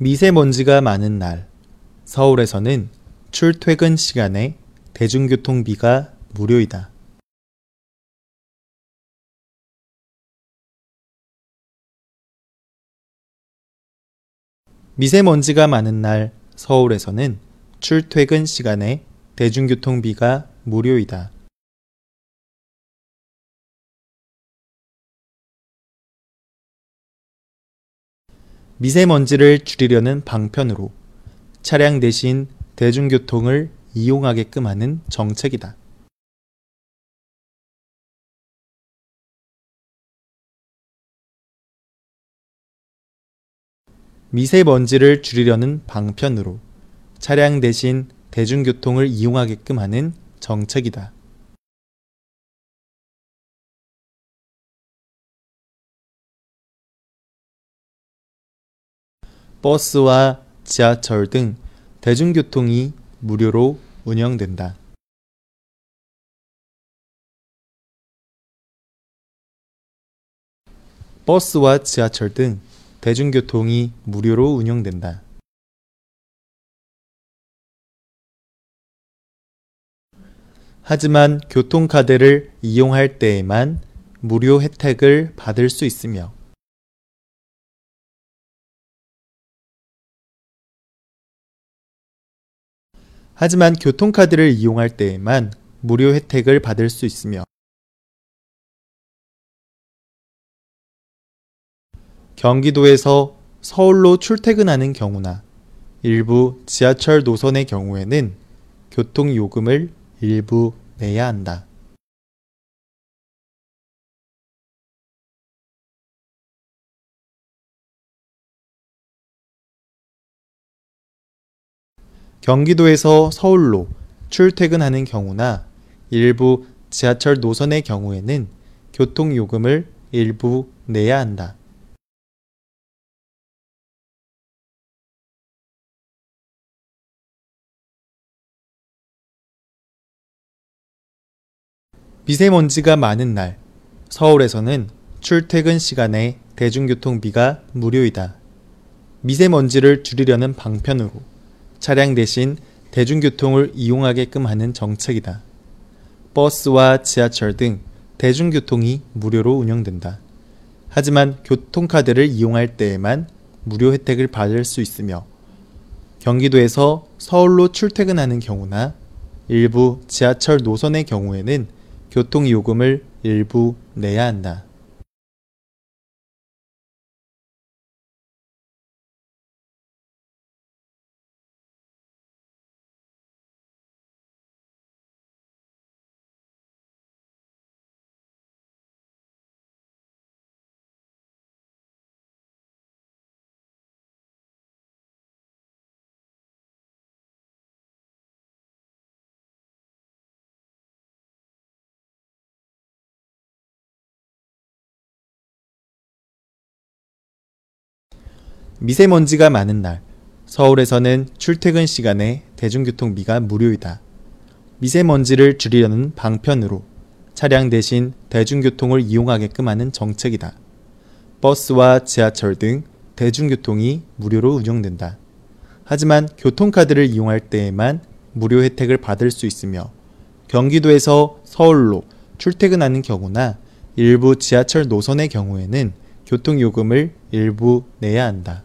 미세먼지가 많은 날, 서울에서는 출퇴근 시간에 대중교통비가 무료이다. 미세먼지가 많은 날, 서울에서는 출퇴근 시간에 대중교통비가 무료이다. 미세먼지를 줄이려는 방편으로 차량 대신 대중교통을 이용하게끔 하는 정책이다. 미세먼지를 줄이려는 방편으로 차량 대신 대중교통을 이용하게끔 하는 정책이다. 버스와 지하철 등 대중교통이 무료로 운영된다. 버스와 지하철 등 대중교통이 무료로 운영된다. 하지만 교통카드를 이용할 때에만 무료 혜택을 받을 수 있으며 하지만 교통카드를 이용할 때에만 무료 혜택을 받을 수 있으며 경기도에서 서울로 출퇴근하는 경우나 일부 지하철 노선의 경우에는 교통요금을 일부 내야 한다. 경기도에서 서울로 출퇴근하는 경우나 일부 지하철 노선의 경우에는 교통요금을 일부 내야 한다. 미세먼지가 많은 날, 서울에서는 출퇴근 시간에 대중교통비가 무료이다. 미세먼지를 줄이려는 방편으로 차량 대신 대중교통을 이용하게끔 하는 정책이다. 버스와 지하철 등 대중교통이 무료로 운영된다. 하지만 교통카드를 이용할 때에만 무료 혜택을 받을 수 있으며 경기도에서 서울로 출퇴근하는 경우나 일부 지하철 노선의 경우에는 교통요금을 일부 내야 한다. 미세먼지가 많은 날, 서울에서는 출퇴근 시간에 대중교통비가 무료이다. 미세먼지를 줄이려는 방편으로 차량 대신 대중교통을 이용하게끔 하는 정책이다. 버스와 지하철 등 대중교통이 무료로 운영된다. 하지만 교통카드를 이용할 때에만 무료 혜택을 받을 수 있으며 경기도에서 서울로 출퇴근하는 경우나 일부 지하철 노선의 경우에는 교통요금을 일부 내야 한다.